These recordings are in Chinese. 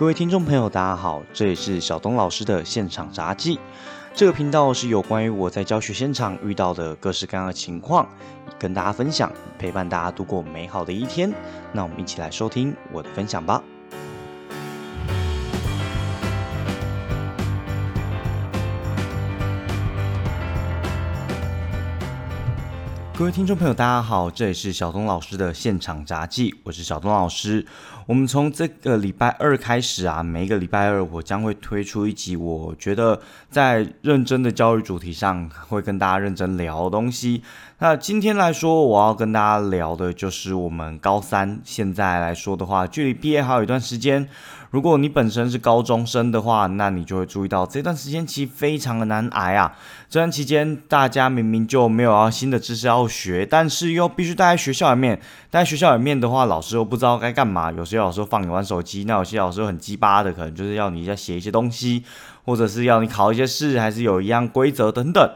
各位听众朋友，大家好，这里是小东老师的现场杂技。这个频道是有关于我在教学现场遇到的各式各样的情况，跟大家分享，陪伴大家度过美好的一天。那我们一起来收听我的分享吧。各位听众朋友，大家好，这里是小东老师的现场杂技，我是小东老师。我们从这个礼拜二开始啊，每一个礼拜二我将会推出一集，我觉得在认真的教育主题上会跟大家认真聊东西。那今天来说，我要跟大家聊的就是我们高三现在来说的话，距离毕业还有一段时间。如果你本身是高中生的话，那你就会注意到这段时间其实非常的难挨啊。这段期间，大家明明就没有要新的知识要学，但是又必须待在学校里面。待在学校里面的话，老师又不知道该干嘛。有些老师放你玩手机，那有些老师很鸡巴的，可能就是要你在写一些东西，或者是要你考一些试，还是有一样规则等等。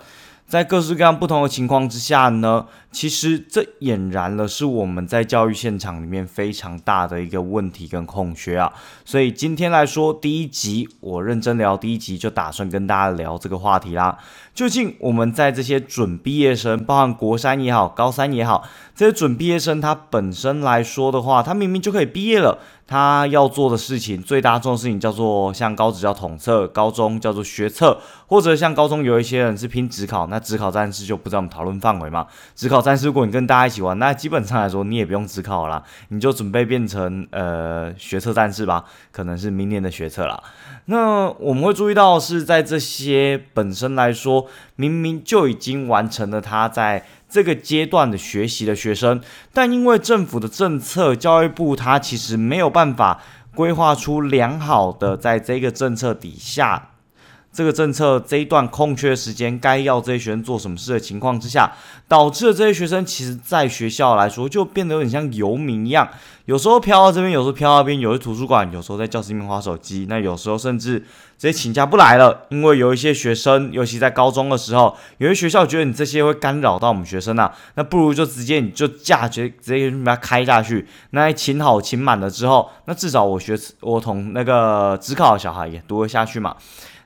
在各式各样不同的情况之下呢？其实这俨然了是我们在教育现场里面非常大的一个问题跟空缺啊，所以今天来说第一集，我认真聊第一集就打算跟大家聊这个话题啦。究竟我们在这些准毕业生，包含国三也好，高三也好，这些准毕业生他本身来说的话，他明明就可以毕业了，他要做的事情最大众的事情叫做像高职叫统测，高中叫做学测，或者像高中有一些人是拼职考，那职考战士就不在我们讨论范围嘛，职考。战士如果你跟大家一起玩，那基本上来说你也不用自考啦，你就准备变成呃学测战士吧，可能是明年的学测了。那我们会注意到是在这些本身来说，明明就已经完成了他在这个阶段的学习的学生，但因为政府的政策，教育部他其实没有办法规划出良好的在这个政策底下。这个政策这一段空缺时间，该要这些学生做什么事的情况之下，导致了这些学生其实在学校来说就变得有点像游民一样，有时候飘到这边，有时候飘到那边，有时图书馆，有时候在教室里面划手机，那有时候甚至直接请假不来了，因为有一些学生，尤其在高中的时候，有些学校觉得你这些会干扰到我们学生啊，那不如就直接你就假直直接把它开下去，那请好请满了之后，那至少我学我同那个职考的小孩也读得下去嘛。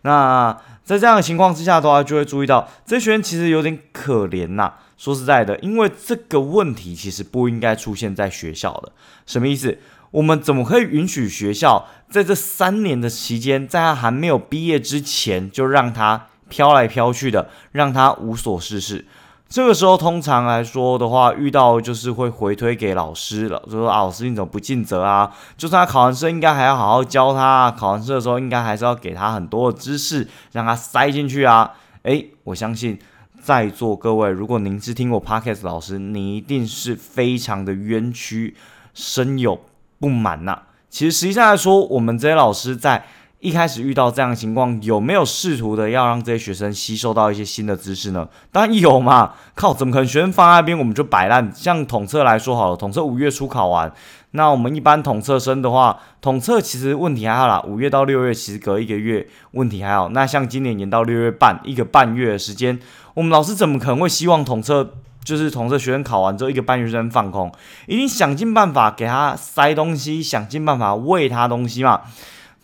那在这样的情况之下的话，就会注意到这些学生其实有点可怜呐。说实在的，因为这个问题其实不应该出现在学校的。什么意思？我们怎么可以允许学校在这三年的期间，在他还没有毕业之前，就让他飘来飘去的，让他无所事事？这个时候，通常来说的话，遇到就是会回推给老师了，就说啊，老师你怎么不尽责啊？就算他考完试，应该还要好好教他啊。考完试的时候，应该还是要给他很多的知识，让他塞进去啊。诶，我相信在座各位，如果您是听过 podcast 老师，你一定是非常的冤屈，深有不满呐。其实实际上来说，我们这些老师在。一开始遇到这样的情况，有没有试图的要让这些学生吸收到一些新的知识呢？当然有嘛！靠，怎么可能学生放在那边我们就摆烂？像统测来说好了，统测五月初考完，那我们一般统测生的话，统测其实问题还好啦。五月到六月其实隔一个月，问题还好。那像今年延到六月半，一个半月的时间，我们老师怎么可能会希望统测就是统测学生考完之后一个半月生放空？一定想尽办法给他塞东西，想尽办法喂他东西嘛。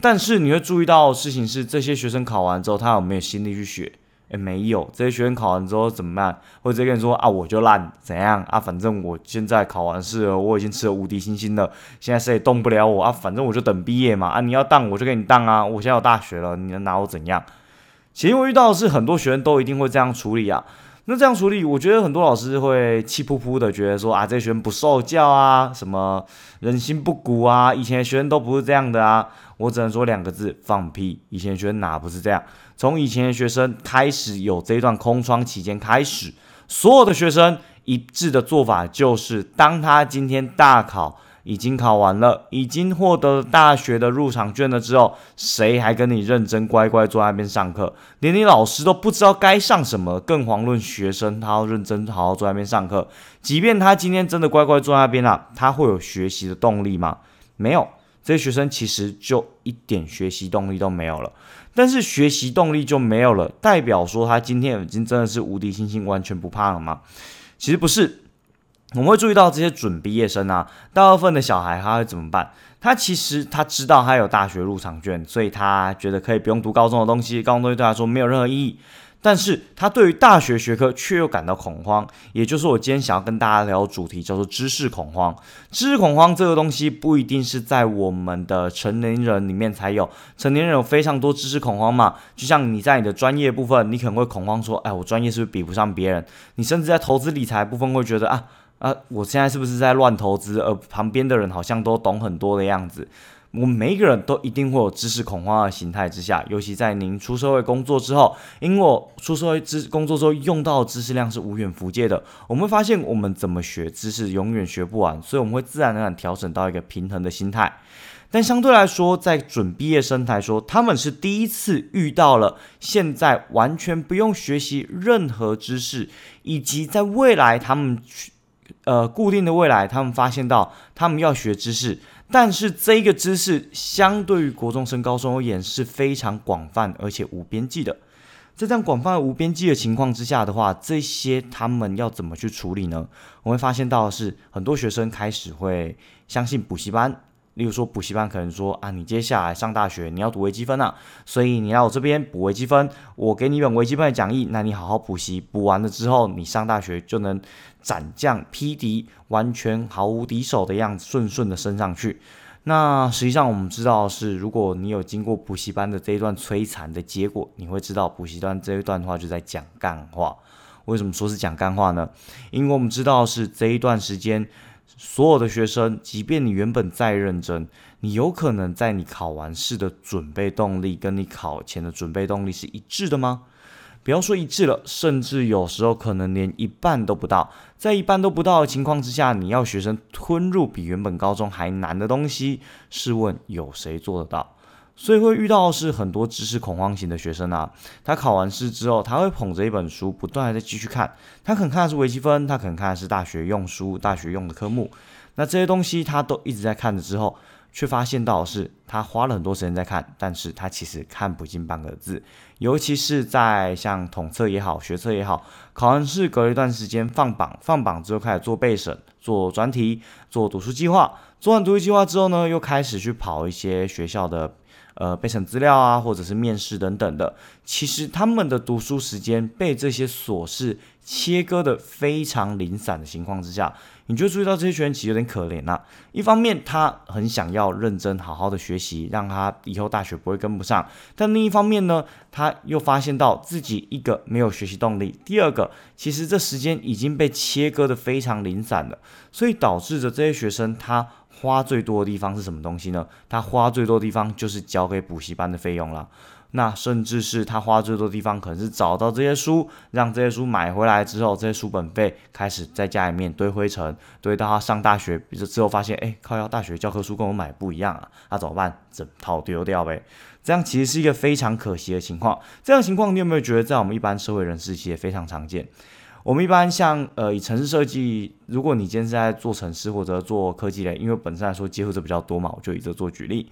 但是你会注意到事情是，这些学生考完之后，他有没有心力去学？诶，没有。这些学生考完之后怎么办？或者跟你说啊，我就烂，怎样啊？反正我现在考完试了，我已经吃了无敌星星了，现在谁也动不了我啊！反正我就等毕业嘛啊！你要当我就给你当啊！我现在有大学了，你能拿我怎样？其实我遇到的是很多学生都一定会这样处理啊。那这样处理，我觉得很多老师会气扑扑的，觉得说啊，这些学生不受教啊，什么人心不古啊，以前的学生都不是这样的啊。我只能说两个字：放屁！以前学生哪不是这样？从以前的学生开始有这一段空窗期间开始，所有的学生一致的做法就是，当他今天大考。已经考完了，已经获得了大学的入场券了之后，谁还跟你认真乖乖坐在那边上课？连你老师都不知道该上什么，更遑论学生他要认真好好坐在那边上课。即便他今天真的乖乖坐在那边了，他会有学习的动力吗？没有，这些学生其实就一点学习动力都没有了。但是学习动力就没有了，代表说他今天已经真的是无敌星星，完全不怕了吗？其实不是。我们会注意到这些准毕业生啊，大部分的小孩他会怎么办？他其实他知道他有大学入场券，所以他觉得可以不用读高中的东西，高中东西对他说没有任何意义。但是他对于大学学科却又感到恐慌，也就是我今天想要跟大家聊的主题，叫做知识恐慌。知识恐慌这个东西不一定是在我们的成年人里面才有，成年人有非常多知识恐慌嘛。就像你在你的专业部分，你可能会恐慌说，哎，我专业是不是比不上别人？你甚至在投资理财部分会觉得啊啊，我现在是不是在乱投资？而旁边的人好像都懂很多的样子。我们每一个人都一定会有知识恐慌的形态之下，尤其在您出社会工作之后，因为我出社会知工作之后用到的知识量是无远弗届的，我们会发现我们怎么学知识永远学不完，所以我们会自然而然调整到一个平衡的心态。但相对来说，在准毕业生来说，他们是第一次遇到了现在完全不用学习任何知识，以及在未来他们呃固定的未来，他们发现到他们要学知识。但是这个知识相对于国中升高中而言是非常广泛而且无边际的，在这样广泛无边际的情况之下的话，这些他们要怎么去处理呢？我会发现到的是，很多学生开始会相信补习班。例如说补习班可能说啊，你接下来上大学你要读微积分啊，所以你来我这边补微积分，我给你一本微积分的讲义，那你好好补习，补完了之后你上大学就能斩将劈敌，完全毫无敌手的样子，顺顺的升上去。那实际上我们知道是，如果你有经过补习班的这一段摧残的结果，你会知道补习班这一段话就在讲干话。为什么说是讲干话呢？因为我们知道是这一段时间。所有的学生，即便你原本再认真，你有可能在你考完试的准备动力跟你考前的准备动力是一致的吗？不要说一致了，甚至有时候可能连一半都不到。在一半都不到的情况之下，你要学生吞入比原本高中还难的东西，试问有谁做得到？所以会遇到是很多知识恐慌型的学生啊，他考完试之后，他会捧着一本书，不断的在继续看。他可能看的是微积分，他可能看的是大学用书、大学用的科目。那这些东西他都一直在看着之后，却发现到是他花了很多时间在看，但是他其实看不进半个字。尤其是在像统测也好、学测也好，考完试隔一段时间放榜，放榜之后开始做备审、做专题、做读书计划。做完读书计划之后呢，又开始去跑一些学校的。呃，备审资料啊，或者是面试等等的，其实他们的读书时间被这些琐事切割的非常零散的情况之下，你就注意到这些学员其实有点可怜呐。一方面，他很想要认真好好的学习，让他以后大学不会跟不上；但另一方面呢，他又发现到自己一个没有学习动力，第二个，其实这时间已经被切割的非常零散了，所以导致着这些学生他。花最多的地方是什么东西呢？他花最多的地方就是交给补习班的费用了。那甚至是他花最多的地方，可能是找到这些书，让这些书买回来之后，这些书本费开始在家里面堆灰尘，堆到他上大学之后发现，哎，靠，要大学教科书跟我买不一样啊，那怎么办？整套丢掉呗。这样其实是一个非常可惜的情况。这样情况你有没有觉得在我们一般社会人士其实也非常常见？我们一般像呃以城市设计，如果你今天是在做城市或者做科技类，因为本身来说接触者比较多嘛，我就以这做举例。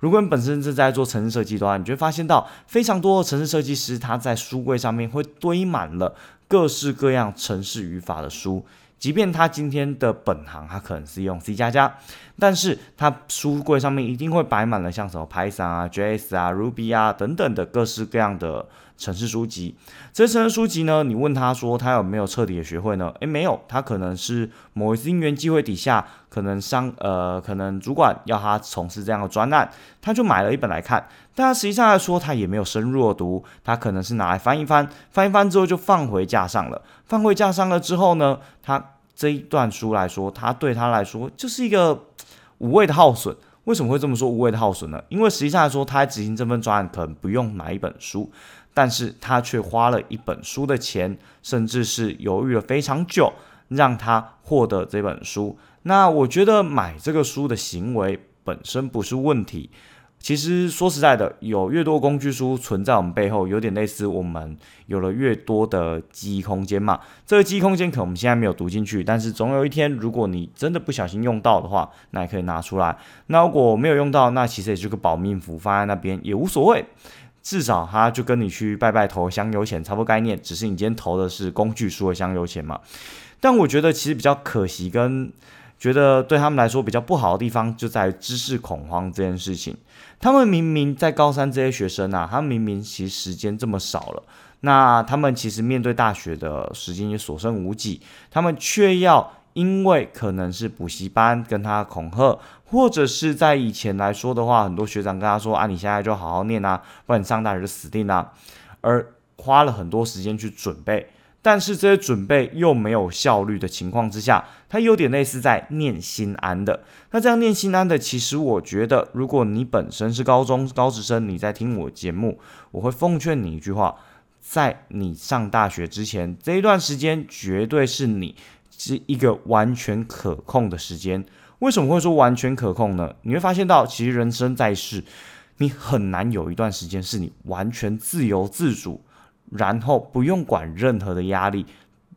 如果你本身是在做城市设计的话，你就会发现到非常多的城市设计师他在书柜上面会堆满了各式各样城市语法的书，即便他今天的本行他可能是用 C 加加，但是他书柜上面一定会摆满了像什么 Python 啊、JS 啊、Ruby 啊等等的各式各样的。城市书籍，这些城市书籍呢？你问他说他有没有彻底的学会呢？诶，没有，他可能是某一次因缘机会底下，可能商呃，可能主管要他从事这样的专案，他就买了一本来看。但他实际上来说，他也没有深入的读，他可能是拿来翻一翻，翻一翻之后就放回架上了。放回架上了之后呢，他这一段书来说，他对他来说就是一个无谓的耗损。为什么会这么说无谓的耗损呢？因为实际上来说，他执行这份专案可能不用买一本书。但是他却花了一本书的钱，甚至是犹豫了非常久，让他获得这本书。那我觉得买这个书的行为本身不是问题。其实说实在的，有越多工具书存在我们背后，有点类似我们有了越多的记忆空间嘛。这个记忆空间可能我们现在没有读进去，但是总有一天，如果你真的不小心用到的话，那也可以拿出来。那如果没有用到，那其实也是个保命符，放在那边也无所谓。至少他就跟你去拜拜投香油钱差不多概念，只是你今天投的是工具书的香油钱嘛。但我觉得其实比较可惜，跟觉得对他们来说比较不好的地方，就在于知识恐慌这件事情。他们明明在高三这些学生啊，他们明明其实时间这么少了，那他们其实面对大学的时间也所剩无几，他们却要因为可能是补习班跟他恐吓，或者是在以前来说的话，很多学长跟他说啊，你现在就好好念啊，不然你上大学就死定了，而花了很多时间去准备。但是这些准备又没有效率的情况之下，它有点类似在念心安的。那这样念心安的，其实我觉得，如果你本身是高中高职生，你在听我节目，我会奉劝你一句话：在你上大学之前这一段时间，绝对是你是一个完全可控的时间。为什么会说完全可控呢？你会发现到，其实人生在世，你很难有一段时间是你完全自由自主。然后不用管任何的压力，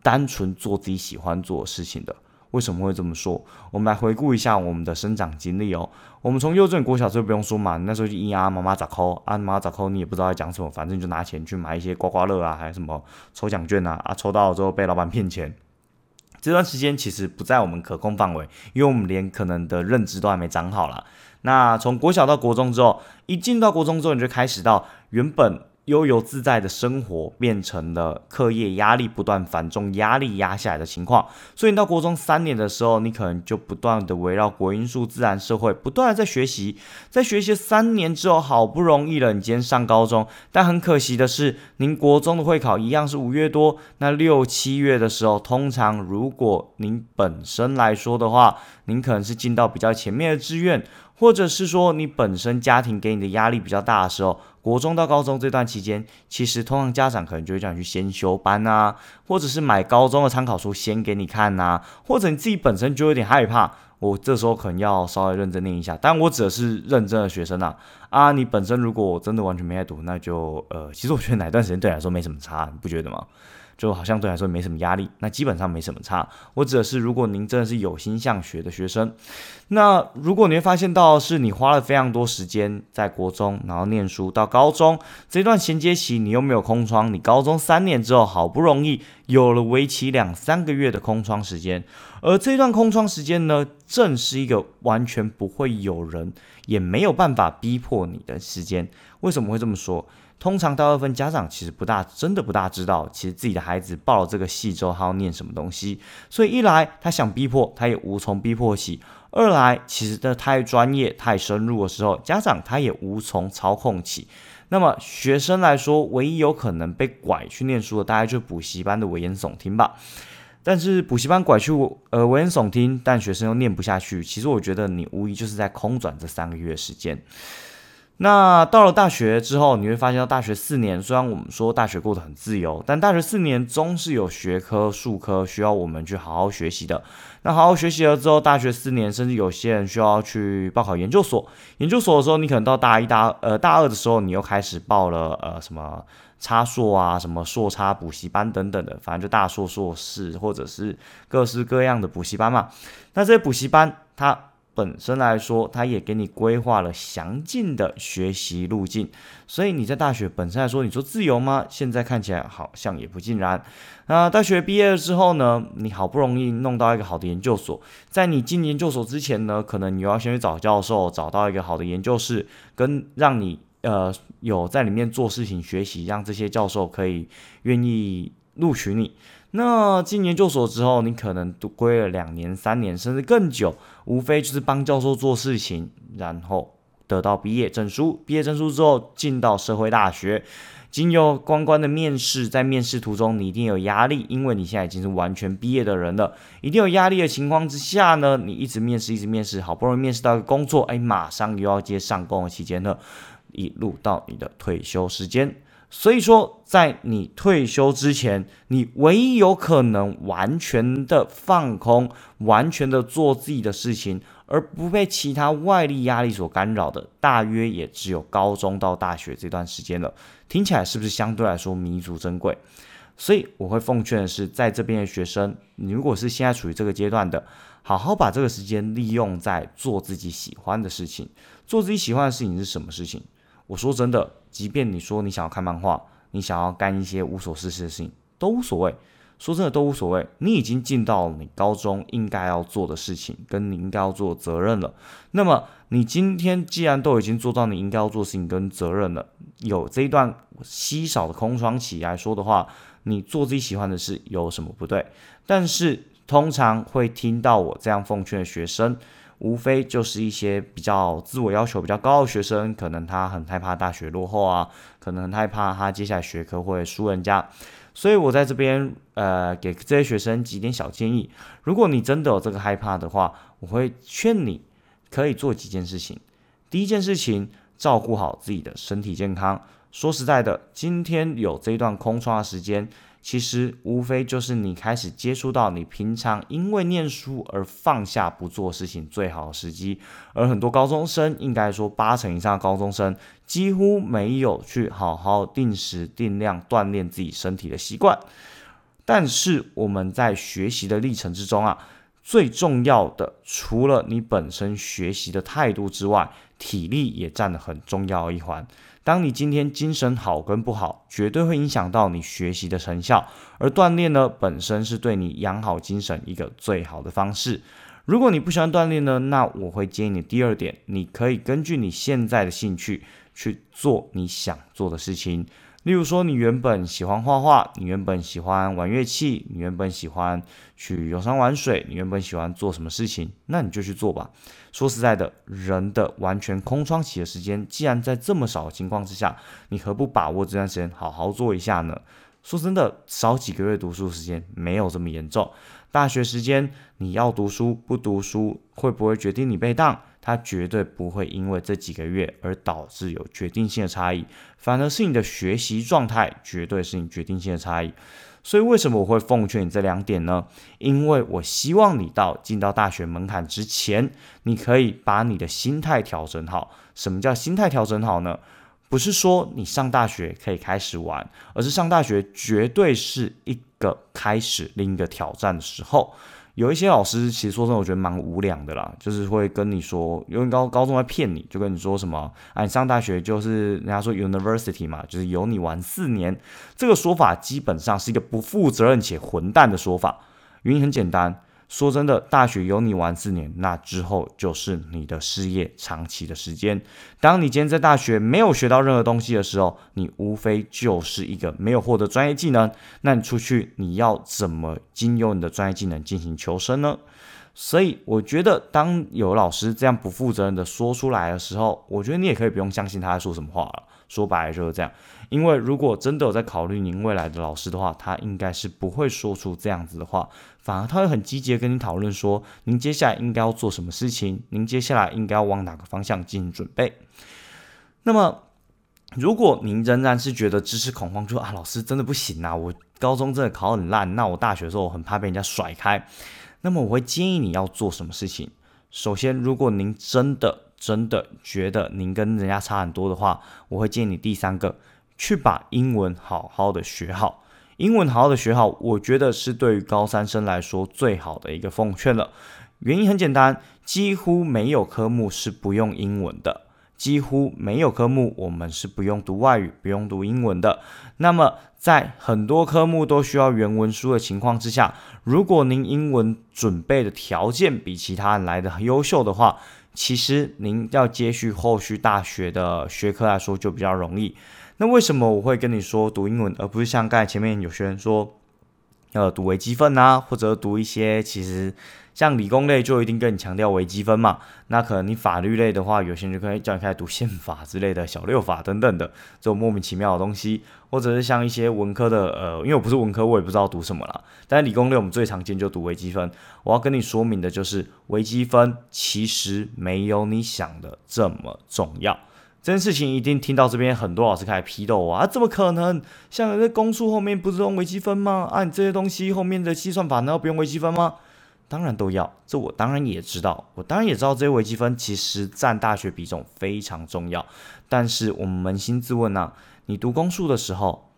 单纯做自己喜欢做的事情的。为什么会这么说？我们来回顾一下我们的生长经历哦。我们从幼稚园、国小就不用说嘛，那时候就咿呀妈妈咋抠啊，妈妈咋抠，你也不知道在讲什么，反正就拿钱去买一些刮刮乐啊，还有什么抽奖券啊，啊，抽到了之后被老板骗钱。这段时间其实不在我们可控范围，因为我们连可能的认知都还没长好了。那从国小到国中之后，一进到国中之后，你就开始到原本。悠游自在的生活变成了课业压力不断繁重、压力压下来的情况，所以你到国中三年的时候，你可能就不断的围绕国英数自然社会不断的在学习，在学习三年之后，好不容易了，你今天上高中，但很可惜的是，您国中的会考一样是五月多，那六七月的时候，通常如果您本身来说的话，您可能是进到比较前面的志愿。或者是说你本身家庭给你的压力比较大的时候，国中到高中这段期间，其实通常家长可能就会叫你去先修班啊，或者是买高中的参考书先给你看呐，或者你自己本身就有点害怕，我这时候可能要稍微认真念一下。但我指的是认真的学生啊，啊，你本身如果真的完全没在读，那就呃，其实我觉得哪段时间对你来说没什么差，你不觉得吗？就好像对来说没什么压力，那基本上没什么差。我指的是，如果您真的是有心向学的学生，那如果你会发现到是你花了非常多时间在国中，然后念书到高中这段衔接期，你又没有空窗，你高中三年之后好不容易有了为期两三个月的空窗时间，而这段空窗时间呢，正是一个完全不会有人也没有办法逼迫你的时间。为什么会这么说？通常大部分家长其实不大，真的不大知道，其实自己的孩子报了这个系之后，他要念什么东西。所以一来他想逼迫，他也无从逼迫起；二来其实这太专业、太深入的时候，家长他也无从操控起。那么学生来说，唯一有可能被拐去念书的，大概就是补习班的危言耸听吧。但是补习班拐去呃危言耸听，但学生又念不下去。其实我觉得你无疑就是在空转这三个月时间。那到了大学之后，你会发现到大学四年，虽然我们说大学过得很自由，但大学四年终是有学科、数科需要我们去好好学习的。那好好学习了之后，大学四年，甚至有些人需要去报考研究所。研究所的时候，你可能到大一、大呃大二的时候，你又开始报了呃什么差硕啊、什么硕差补习班等等的，反正就大硕、硕士或者是各式各样的补习班嘛。那这些补习班，它本身来说，他也给你规划了详尽的学习路径，所以你在大学本身来说，你说自由吗？现在看起来好像也不尽然。那大学毕业了之后呢，你好不容易弄到一个好的研究所，在你进研究所之前呢，可能你要先去找教授，找到一个好的研究室，跟让你呃有在里面做事情学习，让这些教授可以愿意录取你。那进研究所之后，你可能读归了两年、三年，甚至更久，无非就是帮教授做事情，然后得到毕业证书。毕业证书之后，进到社会大学，经由关关的面试，在面试途中，你一定有压力，因为你现在已经是完全毕业的人了，一定有压力的情况之下呢，你一直面试，一直面试，好不容易面试到一个工作，哎，马上又要接上工的期间了，一路到你的退休时间。所以说，在你退休之前，你唯一有可能完全的放空、完全的做自己的事情，而不被其他外力压力所干扰的，大约也只有高中到大学这段时间了。听起来是不是相对来说弥足珍贵？所以我会奉劝的是，在这边的学生，你如果是现在处于这个阶段的，好好把这个时间利用在做自己喜欢的事情。做自己喜欢的事情是什么事情？我说真的，即便你说你想要看漫画，你想要干一些无所事事的事情，都无所谓。说真的都无所谓。你已经尽到了你高中应该要做的事情，跟你应该要做的责任了。那么你今天既然都已经做到你应该要做的事情跟责任了，有这一段稀少的空窗期来说的话，你做自己喜欢的事有什么不对？但是通常会听到我这样奉劝的学生。无非就是一些比较自我要求比较高的学生，可能他很害怕大学落后啊，可能很害怕他接下来学科会输人家，所以我在这边呃给这些学生几点小建议。如果你真的有这个害怕的话，我会劝你可以做几件事情。第一件事情，照顾好自己的身体健康。说实在的，今天有这一段空窗的时间。其实无非就是你开始接触到你平常因为念书而放下不做事情最好的时机，而很多高中生，应该说八成以上的高中生几乎没有去好好定时定量锻炼自己身体的习惯。但是我们在学习的历程之中啊，最重要的除了你本身学习的态度之外，体力也占了很重要一环。当你今天精神好跟不好，绝对会影响到你学习的成效。而锻炼呢，本身是对你养好精神一个最好的方式。如果你不喜欢锻炼呢，那我会建议你第二点，你可以根据你现在的兴趣去做你想做的事情。例如说，你原本喜欢画画，你原本喜欢玩乐器，你原本喜欢去游山玩水，你原本喜欢做什么事情，那你就去做吧。说实在的，人的完全空窗期的时间，既然在这么少的情况之下，你何不把握这段时间好好做一下呢？说真的，少几个月读书时间没有这么严重。大学时间你要读书不读书，会不会决定你被当？它绝对不会因为这几个月而导致有决定性的差异，反而是你的学习状态绝对是你决定性的差异。所以为什么我会奉劝你这两点呢？因为我希望你到进到大学门槛之前，你可以把你的心态调整好。什么叫心态调整好呢？不是说你上大学可以开始玩，而是上大学绝对是一个开始另一个挑战的时候。有一些老师其实说真的，我觉得蛮无良的啦，就是会跟你说，因为高高中在骗你，就跟你说什么，啊，你上大学就是人家说 university 嘛，就是有你玩四年，这个说法基本上是一个不负责任且混蛋的说法，原因很简单。说真的，大学有你玩四年，那之后就是你的事业长期的时间。当你今天在大学没有学到任何东西的时候，你无非就是一个没有获得专业技能。那你出去，你要怎么经由你的专业技能进行求生呢？所以，我觉得当有老师这样不负责任的说出来的时候，我觉得你也可以不用相信他在说什么话了。说白了就是这样，因为如果真的有在考虑您未来的老师的话，他应该是不会说出这样子的话，反而他会很积极的跟你讨论说，您接下来应该要做什么事情，您接下来应该要往哪个方向进行准备。那么，如果您仍然是觉得知识恐慌，就啊，老师真的不行啊，我高中真的考很烂，那我大学的时候我很怕被人家甩开，那么我会建议你要做什么事情。首先，如果您真的真的觉得您跟人家差很多的话，我会建议你第三个，去把英文好好的学好。英文好好的学好，我觉得是对于高三生来说最好的一个奉劝了。原因很简单，几乎没有科目是不用英文的，几乎没有科目我们是不用读外语、不用读英文的。那么在很多科目都需要原文书的情况之下，如果您英文准备的条件比其他人来的优秀的话，其实您要接续后续大学的学科来说就比较容易。那为什么我会跟你说读英文，而不是像刚才前面有学员说要读微积分啊，或者读一些其实。像理工类就一定跟你强调微积分嘛，那可能你法律类的话，有些人就可以叫你开始读宪法之类的小六法等等的这种莫名其妙的东西，或者是像一些文科的，呃，因为我不是文科，我也不知道读什么了。但是理工类我们最常见就读微积分。我要跟你说明的就是，微积分其实没有你想的这么重要。这件事情一定听到这边很多老师开始批斗我啊，怎么可能？像在公数后面不是用微积分吗？啊，你这些东西后面的计算法难道不用微积分吗？当然都要，这我当然也知道，我当然也知道这些微积分其实占大学比重非常重要。但是我们扪心自问呐，你读公数的时候，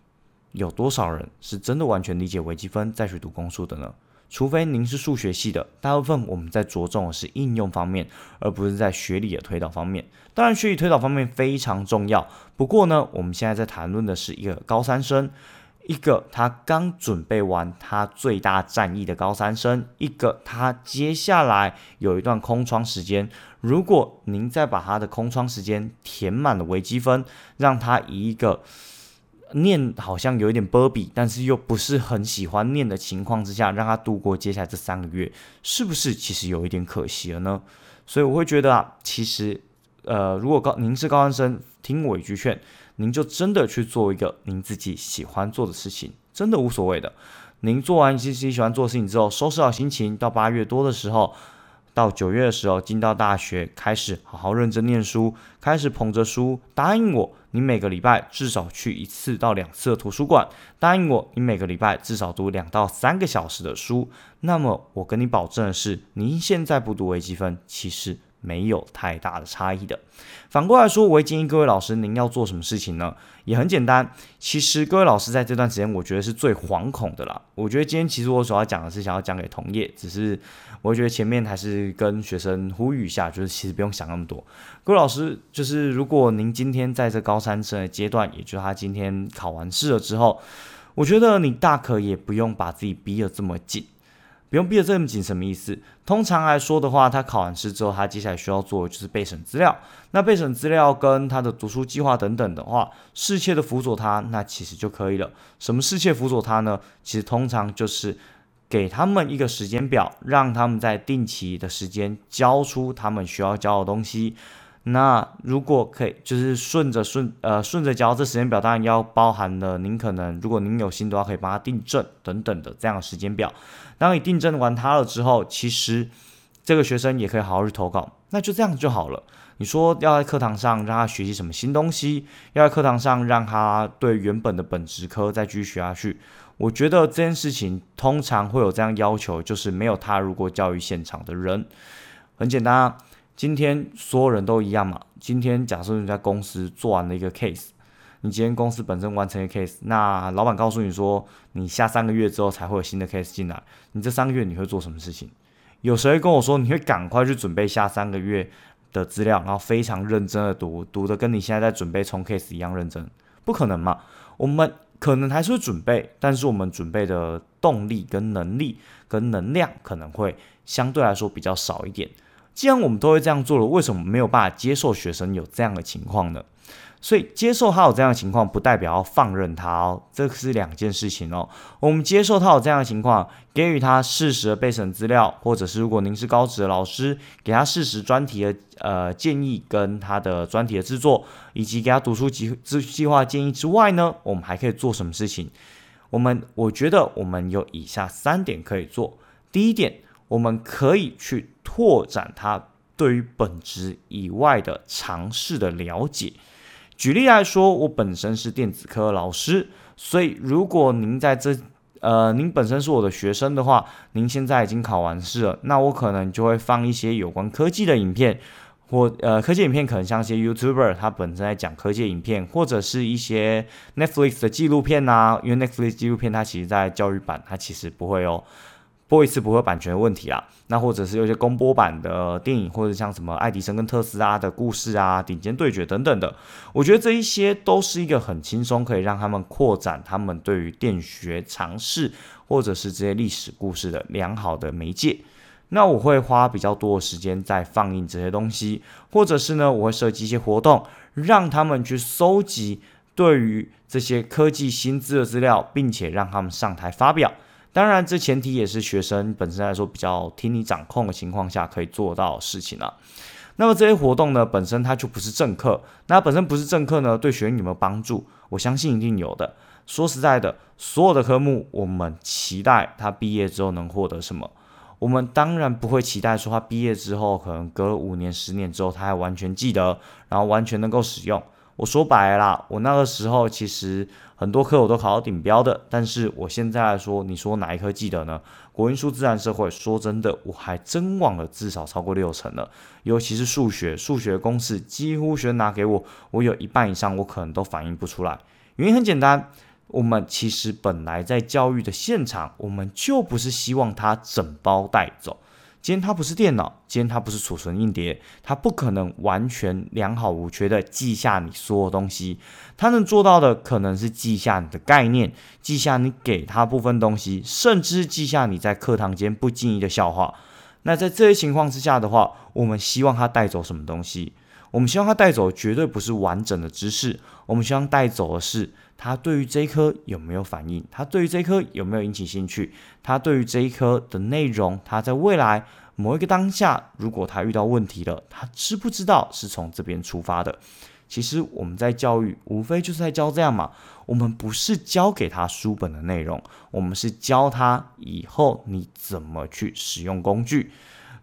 有多少人是真的完全理解微积分再去读公数的呢？除非您是数学系的，大部分我们在着重的是应用方面，而不是在学理的推导方面。当然，学理推导方面非常重要，不过呢，我们现在在谈论的是一个高三生。一个他刚准备完他最大战役的高三生，一个他接下来有一段空窗时间。如果您再把他的空窗时间填满了微积分，让他以一个念好像有一点波比，但是又不是很喜欢念的情况之下，让他度过接下来这三个月，是不是其实有一点可惜了呢？所以我会觉得啊，其实呃，如果高您是高三生，听我一句劝。您就真的去做一个您自己喜欢做的事情，真的无所谓的。您做完自己喜欢做的事情之后，收拾好心情，到八月多的时候，到九月的时候，进到大学，开始好好认真念书，开始捧着书。答应我，你每个礼拜至少去一次到两次的图书馆。答应我，你每个礼拜至少读两到三个小时的书。那么，我跟你保证的是，您现在不读微积分，其实。没有太大的差异的。反过来说，我会建议各位老师，您要做什么事情呢？也很简单。其实各位老师在这段时间，我觉得是最惶恐的啦。我觉得今天其实我主要讲的是想要讲给同业，只是我觉得前面还是跟学生呼吁一下，就是其实不用想那么多。各位老师，就是如果您今天在这高三生的阶段，也就是他今天考完试了之后，我觉得你大可也不用把自己逼得这么紧。不用逼得这么紧，什么意思？通常来说的话，他考完试之后，他接下来需要做的就是备审资料。那备审资料跟他的读书计划等等的话，适切的辅佐他，那其实就可以了。什么适切辅佐他呢？其实通常就是给他们一个时间表，让他们在定期的时间交出他们需要交的东西。那如果可以，就是顺着顺呃顺着交，这时间表当然要包含了您可能如果您有心的话，可以帮他订正等等的这样的时间表。当你订正完他了之后，其实这个学生也可以好好去投稿，那就这样就好了。你说要在课堂上让他学习什么新东西，要在课堂上让他对原本的本职科再继续学下去，我觉得这件事情通常会有这样要求，就是没有踏入过教育现场的人，很简单啊。今天所有人都一样嘛？今天假设你在公司做完了一个 case，你今天公司本身完成一个 case，那老板告诉你说，你下三个月之后才会有新的 case 进来，你这三个月你会做什么事情？有谁跟我说你会赶快去准备下三个月的资料，然后非常认真的读，读的跟你现在在准备冲 case 一样认真？不可能嘛？我们可能还是会准备，但是我们准备的动力跟能力跟能量可能会相对来说比较少一点。既然我们都会这样做了，为什么没有办法接受学生有这样的情况呢？所以接受他有这样的情况，不代表要放任他哦，这是两件事情哦。我们接受他有这样的情况，给予他适时的备审资料，或者是如果您是高职的老师，给他适时专题的呃建议跟他的专题的制作，以及给他读书计计划建议之外呢，我们还可以做什么事情？我们我觉得我们有以下三点可以做。第一点。我们可以去拓展他对于本职以外的尝试的了解。举例来说，我本身是电子科老师，所以如果您在这呃，您本身是我的学生的话，您现在已经考完试了，那我可能就会放一些有关科技的影片，或呃，科技影片可能像一些 YouTuber，他本身在讲科技影片，或者是一些 Netflix 的纪录片呐，因为 Netflix 纪录片它其实在教育版，它其实不会哦。播一次不会版权的问题啦，那或者是有些公播版的电影，或者像什么爱迪生跟特斯拉的故事啊、顶尖对决等等的，我觉得这一些都是一个很轻松可以让他们扩展他们对于电学尝试，或者是这些历史故事的良好的媒介。那我会花比较多的时间在放映这些东西，或者是呢，我会设计一些活动，让他们去搜集对于这些科技新知的资料，并且让他们上台发表。当然，这前提也是学生本身来说比较听你掌控的情况下可以做到事情了。那么这些活动呢，本身它就不是正课。那本身不是正课呢，对学员有没有帮助？我相信一定有的。说实在的，所有的科目，我们期待他毕业之后能获得什么？我们当然不会期待说他毕业之后，可能隔了五年、十年之后，他还完全记得，然后完全能够使用。我说白了，我那个时候其实很多科我都考到顶标的，但是我现在来说，你说哪一科记得呢？国英数自然社会，说真的，我还真忘了至少超过六成了。尤其是数学，数学公式几乎学拿给我，我有一半以上我可能都反应不出来。原因很简单，我们其实本来在教育的现场，我们就不是希望他整包带走。既然它不是电脑，既然它不是储存硬碟，它不可能完全良好无缺的记下你所有东西。它能做到的可能是记下你的概念，记下你给它部分东西，甚至记下你在课堂间不经意的笑话。那在这些情况之下的话，我们希望它带走什么东西？我们希望他带走绝对不是完整的知识，我们希望带走的是。他对于这一科有没有反应？他对于这一科有没有引起兴趣？他对于这一科的内容，他在未来某一个当下，如果他遇到问题了，他知不知道是从这边出发的？其实我们在教育，无非就是在教这样嘛。我们不是教给他书本的内容，我们是教他以后你怎么去使用工具。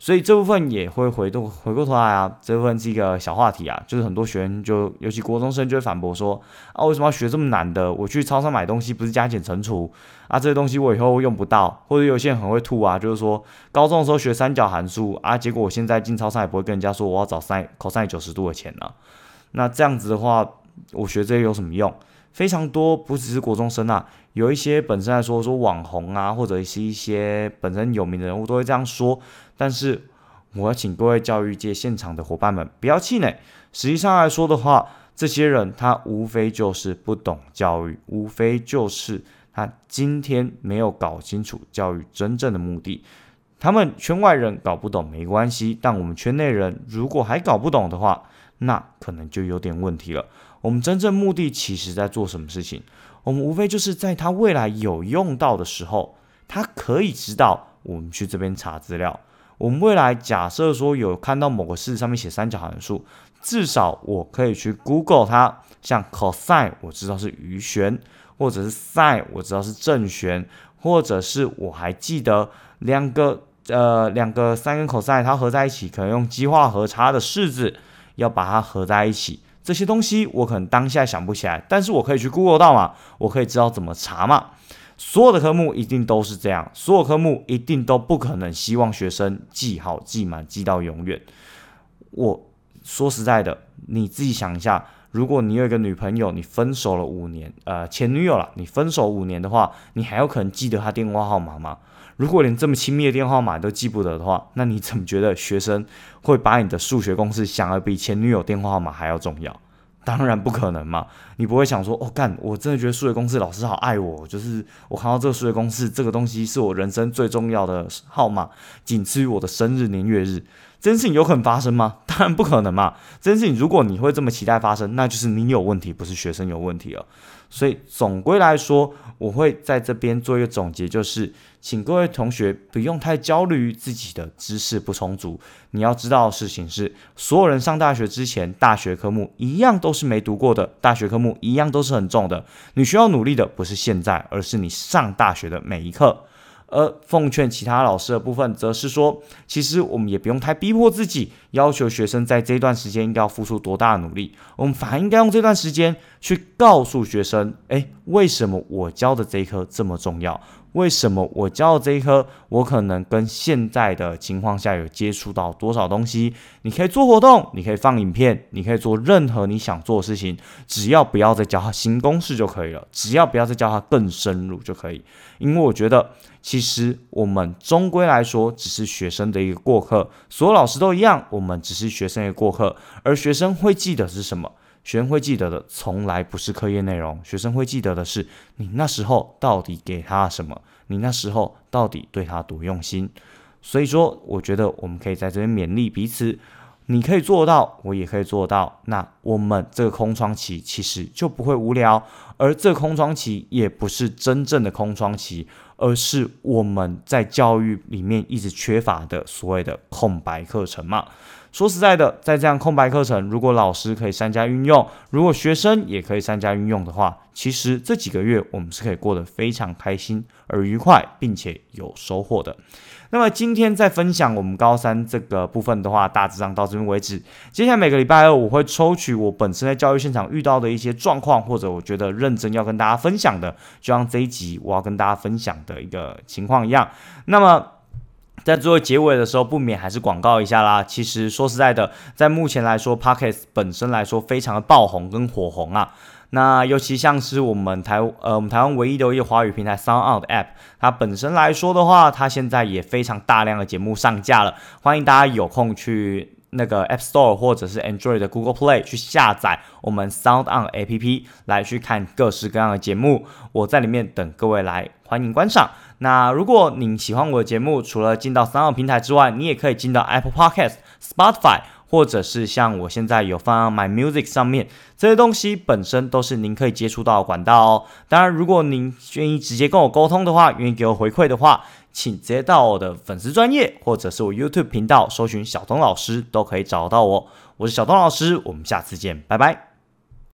所以这部分也会回动回过头来啊，这部分是一个小话题啊，就是很多学员就尤其国中生就会反驳说啊，为什么要学这么难的？我去超市买东西不是加减乘除啊，这些东西我以后用不到，或者有些人很会吐啊，就是说高中的时候学三角函数啊，结果我现在进超市也不会跟人家说我要找 sin cos 九十度的钱了。那这样子的话，我学这些有什么用？非常多，不只是国中生啊，有一些本身来说说网红啊，或者是一些本身有名的人物都会这样说。但是，我要请各位教育界现场的伙伴们不要气馁。实际上来说的话，这些人他无非就是不懂教育，无非就是他今天没有搞清楚教育真正的目的。他们圈外人搞不懂没关系，但我们圈内人如果还搞不懂的话，那可能就有点问题了。我们真正目的其实在做什么事情？我们无非就是在他未来有用到的时候，他可以知道我们去这边查资料。我们未来假设说有看到某个式子上面写三角函数，至少我可以去 Google 它，像 cos 我知道是余弦，或者是 sin 我知道是正弦，或者是我还记得两个呃两个 sin 跟 cos 它合在一起，可能用基化和差的式子要把它合在一起，这些东西我可能当下想不起来，但是我可以去 Google 到嘛，我可以知道怎么查嘛。所有的科目一定都是这样，所有科目一定都不可能希望学生记好、记满、记到永远。我说实在的，你自己想一下，如果你有一个女朋友，你分手了五年，呃，前女友了，你分手五年的话，你还有可能记得她电话号码吗？如果连这么亲密的电话号码都记不得的话，那你怎么觉得学生会把你的数学公式想的比前女友电话号码还要重要？当然不可能嘛！你不会想说，哦，干，我真的觉得数学公式老师好爱我，就是我看到这个数学公式，这个东西是我人生最重要的号码，仅次于我的生日年月日。真事情有可能发生吗？当然不可能嘛！真事情如果你会这么期待发生，那就是你有问题，不是学生有问题了。所以总归来说，我会在这边做一个总结，就是请各位同学不用太焦虑于自己的知识不充足。你要知道的事情是，所有人上大学之前，大学科目一样都是没读过的，大学科目一样都是很重的。你需要努力的不是现在，而是你上大学的每一刻。而奉劝其他老师的部分，则是说，其实我们也不用太逼迫自己，要求学生在这段时间应该要付出多大的努力。我们反而应该用这段时间去告诉学生，哎，为什么我教的这一科这么重要？为什么我教的这一科，我可能跟现在的情况下有接触到多少东西？你可以做活动，你可以放影片，你可以做任何你想做的事情，只要不要再教他新公式就可以了，只要不要再教他更深入就可以。因为我觉得，其实我们终归来说只是学生的一个过客，所有老师都一样，我们只是学生的过客，而学生会记得是什么？学生会记得的从来不是课业内容，学生会记得的是你那时候到底给他什么，你那时候到底对他多用心。所以说，我觉得我们可以在这边勉励彼此，你可以做到，我也可以做到。那我们这个空窗期其实就不会无聊，而这空窗期也不是真正的空窗期，而是我们在教育里面一直缺乏的所谓的空白课程嘛。说实在的，在这样空白课程，如果老师可以善加运用，如果学生也可以善加运用的话，其实这几个月我们是可以过得非常开心而愉快，并且有收获的。那么今天在分享我们高三这个部分的话，大致上到这边为止。接下来每个礼拜二我会抽取我本身在教育现场遇到的一些状况，或者我觉得认真要跟大家分享的，就像这一集我要跟大家分享的一个情况一样。那么。在最后结尾的时候，不免还是广告一下啦。其实说实在的，在目前来说，Pockets 本身来说非常的爆红跟火红啊。那尤其像是我们台呃我们台湾唯一的一个华语平台 Sound On 的 App，它本身来说的话，它现在也非常大量的节目上架了。欢迎大家有空去那个 App Store 或者是 Android 的 Google Play 去下载我们 Sound On App 来去看各式各样的节目。我在里面等各位来欢迎观赏。那如果您喜欢我的节目，除了进到 Sound 平台之外，你也可以进到 Apple Podcast、Spotify。或者是像我现在有放 My Music 上面这些东西，本身都是您可以接触到的管道哦。当然，如果您愿意直接跟我沟通的话，愿意给我回馈的话，请直接到我的粉丝专业或者是我 YouTube 频道搜寻小东老师，都可以找到我。我是小东老师，我们下次见，拜拜。